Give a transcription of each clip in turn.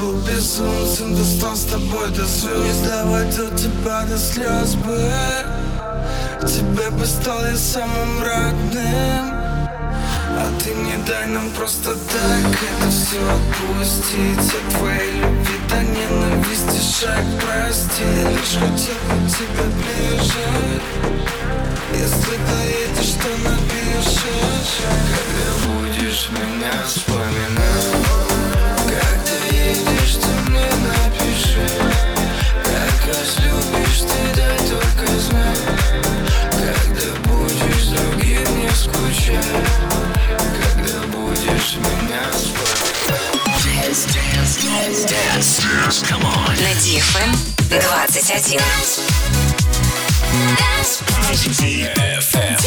был безумцем Достал с тобой до звезд Не доводил тебя до слез бы. Тебе бы стал я самым родным. А ты не дай нам просто так это все отпустить. От твоей любви до ненависти шаг прости. Лишь хотел бы тебя ближе Если доедешь, то напишешь Когда будешь меня вспоминать DFM 21. DFM.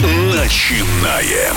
Начинаем.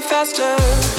faster.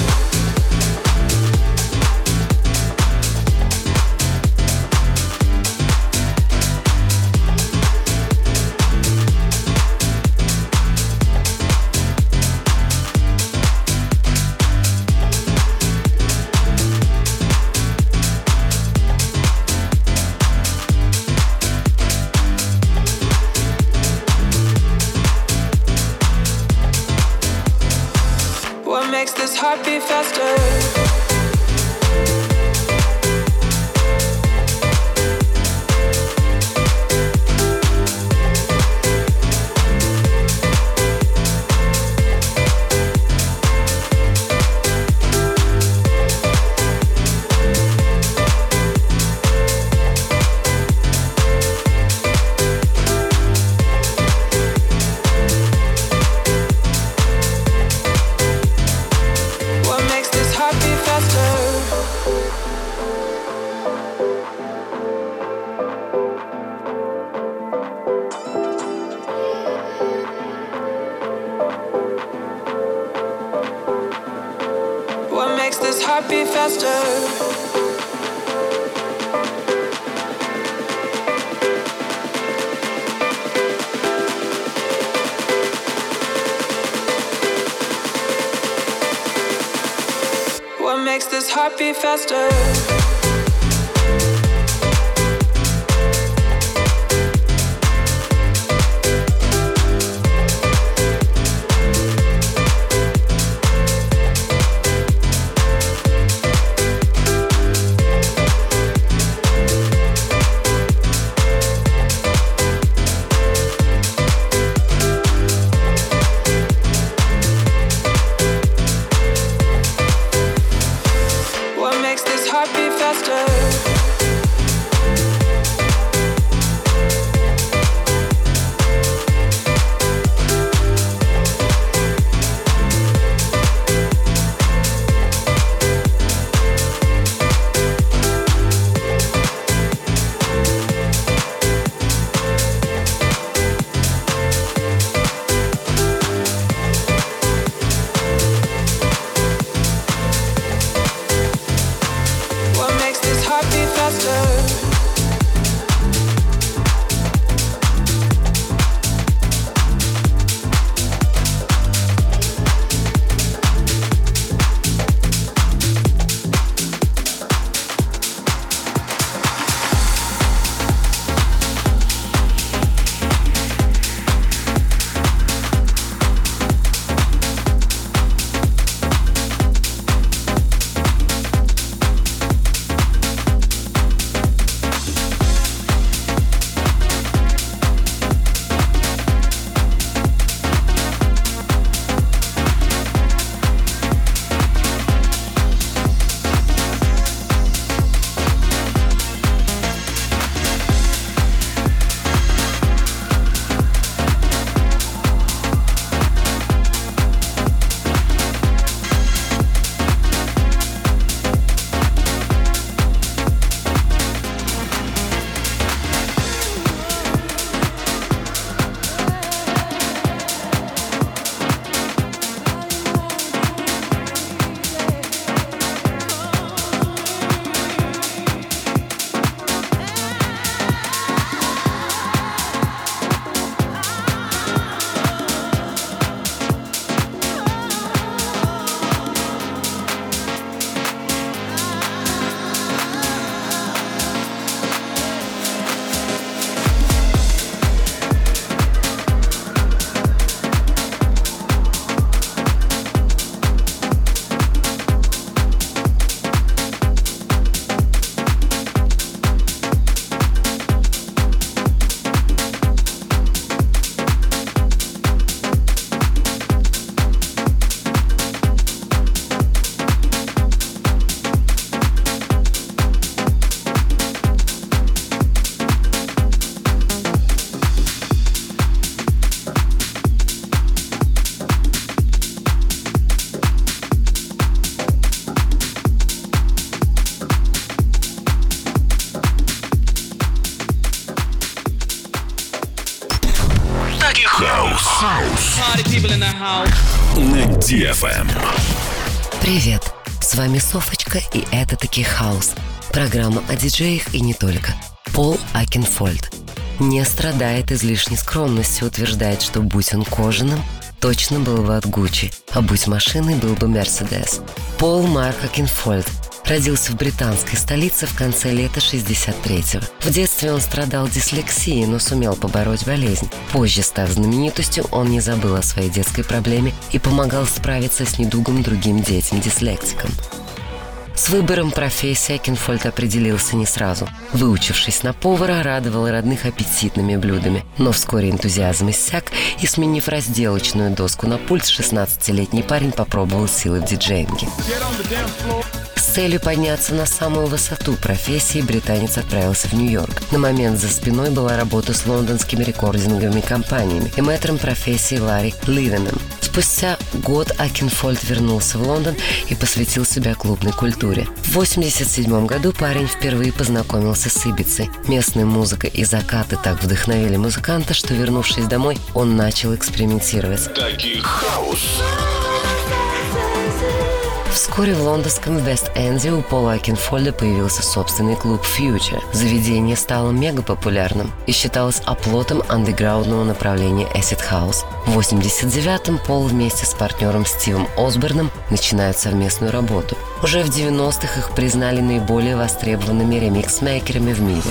Программа о диджеях и не только. Пол Окенфолд. Не страдает излишней скромностью, утверждает, что будь он кожаным, точно был бы от Гуччи, а будь машиной, был бы Мерседес. Пол Марк Окенфолд родился в британской столице в конце лета 63-го. В детстве он страдал дислексией, но сумел побороть болезнь. Позже, став знаменитостью, он не забыл о своей детской проблеме и помогал справиться с недугом другим детям-дислектикам. С выбором профессии Окенфолд определился не сразу. Выучившись на повара, радовал родных аппетитными блюдами. Но вскоре энтузиазм иссяк, и, сменив разделочную доску на пульт, 16-летний парень попробовал силы в диджеинге. С целью подняться на самую высоту профессии британец отправился в Нью-Йорк. На момент за спиной была работа с лондонскими рекординговыми компаниями и мэтром профессии Ларри Леваном. Спустя год Окенфолд вернулся в Лондон и посвятил себя клубной культуре. В 1987 году парень впервые познакомился с Ибицей. Местная музыка и закаты так вдохновили музыканта, что, вернувшись домой, он начал экспериментировать. Tech house. Вскоре в лондонском Вест-Энде у Пола Окенфолда появился собственный клуб Future. Заведение стало мега популярным и считалось оплотом андеграундного направления Acid House. В 89-м Пол вместе с партнером Стивом Осборном начинают совместную работу. Уже в 90-х их признали наиболее востребованными ремикс-мейкерами в мире.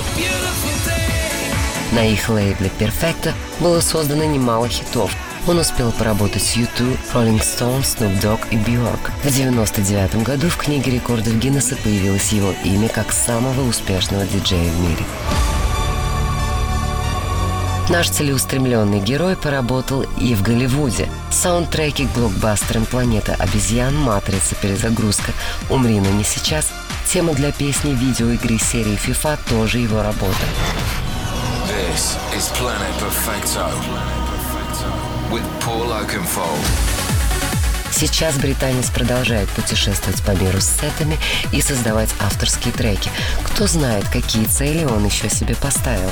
На их лейбле Perfecto было создано немало хитов, он успел поработать с U2, Rolling Stones, Snoop Dogg и Bjork. В 1999 году в книге рекордов Гиннесса появилось его имя как самого успешного диджея в мире. Наш целеустремленный герой поработал и в Голливуде. Саундтреки к блокбастерам «Планета обезьян», «Матрица. Перезагрузка», «Умри, но не сейчас», тема для песни видеоигры серии FIFA тоже его работа. This is Planet. Сейчас британец продолжает путешествовать по миру с сетами и создавать авторские треки. Кто знает, какие цели он еще себе поставил.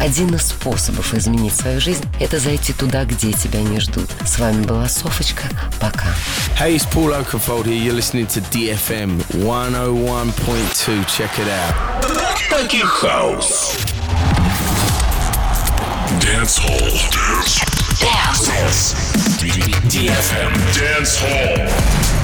Один из способов изменить свою жизнь – это зайти туда, где тебя не ждут. С вами была Софочка. Пока. Hey, it's Paul Oakenfold here. You're listening to DFM 101.2. Check it out. Таких хаус. Dance Hall. Dance. DFM Dance Hall.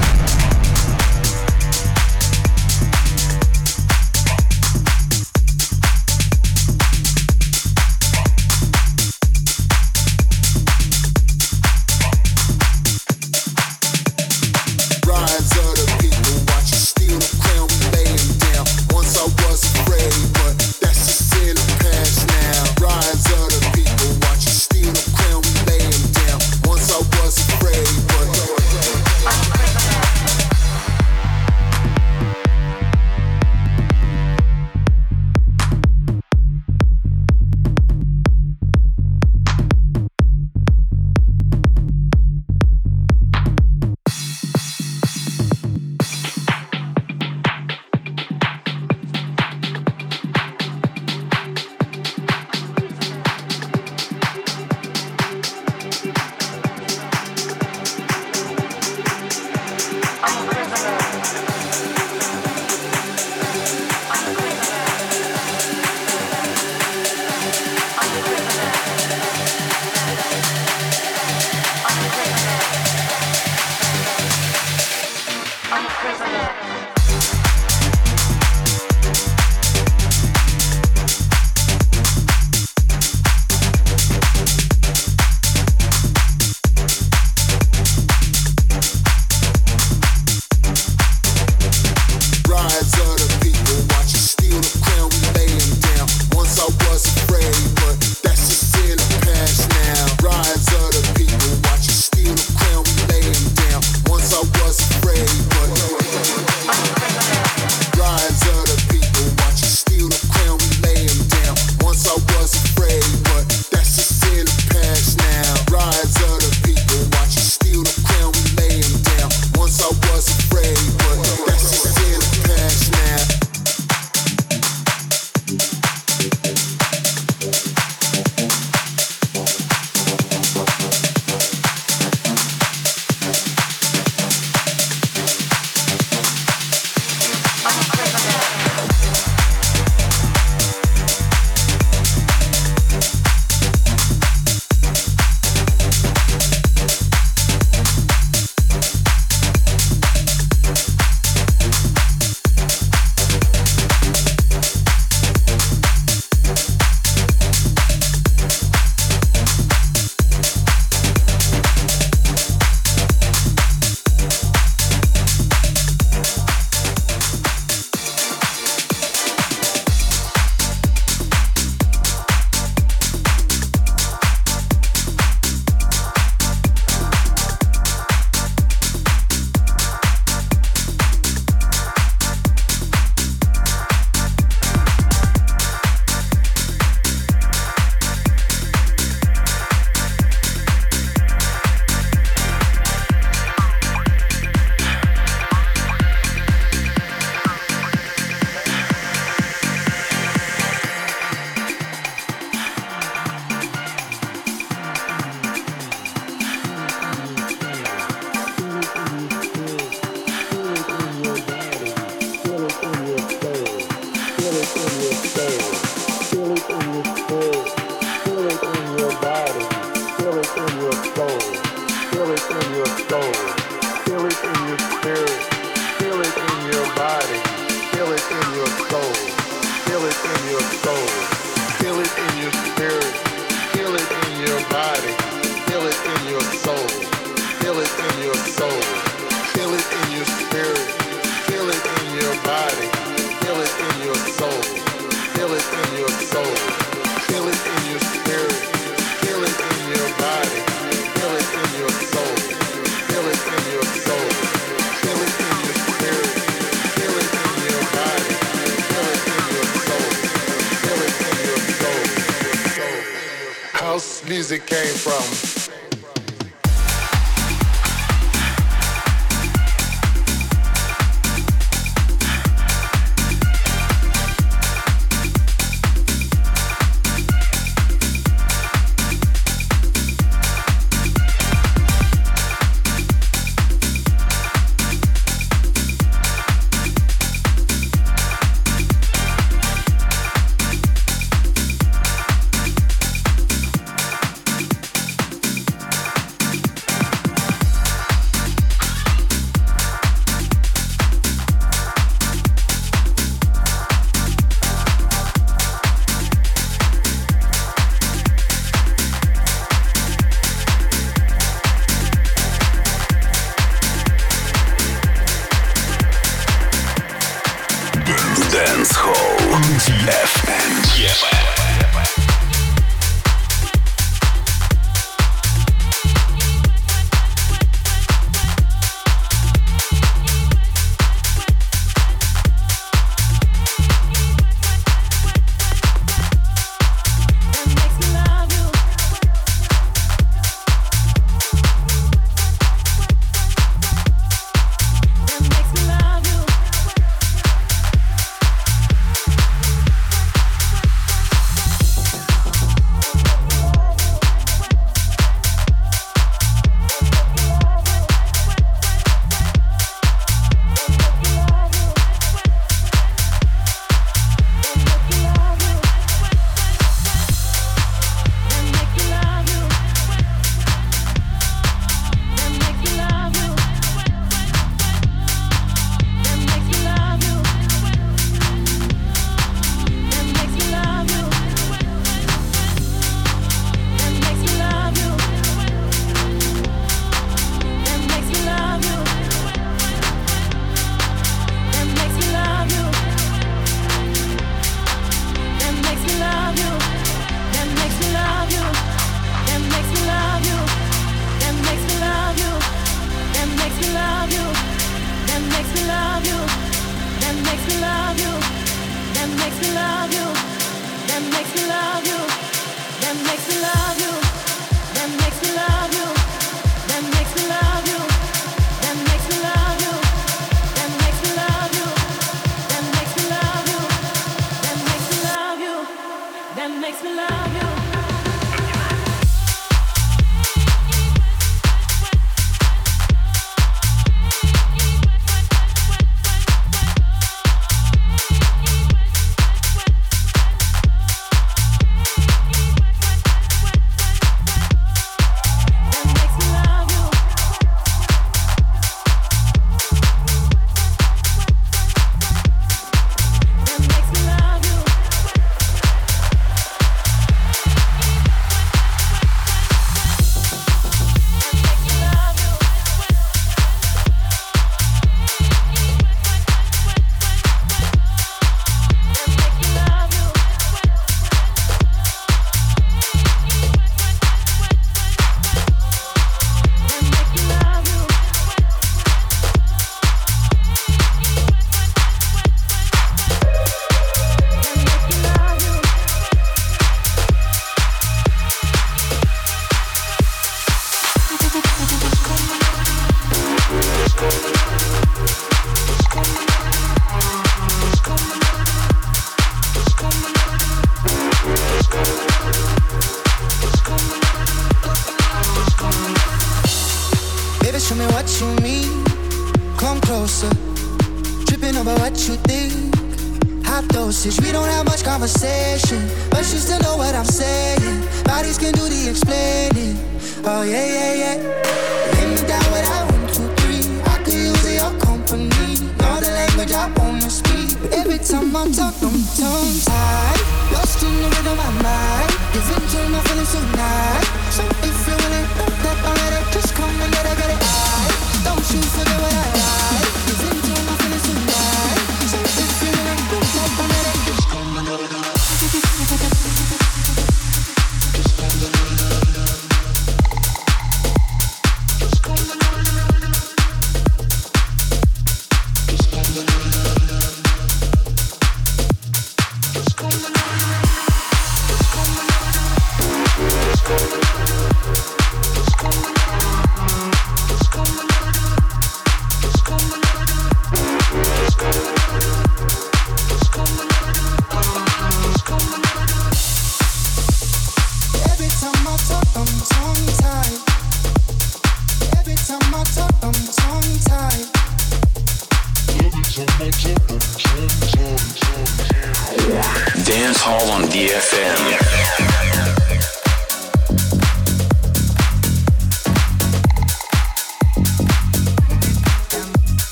Dance Hall DF. makes me love you.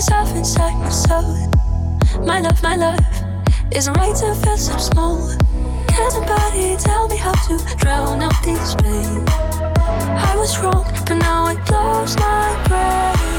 myself inside my soul. My love, my love, isn't right to feel so small. Can somebody tell me how to drown out this pain? I was wrong, but now it blows my brain.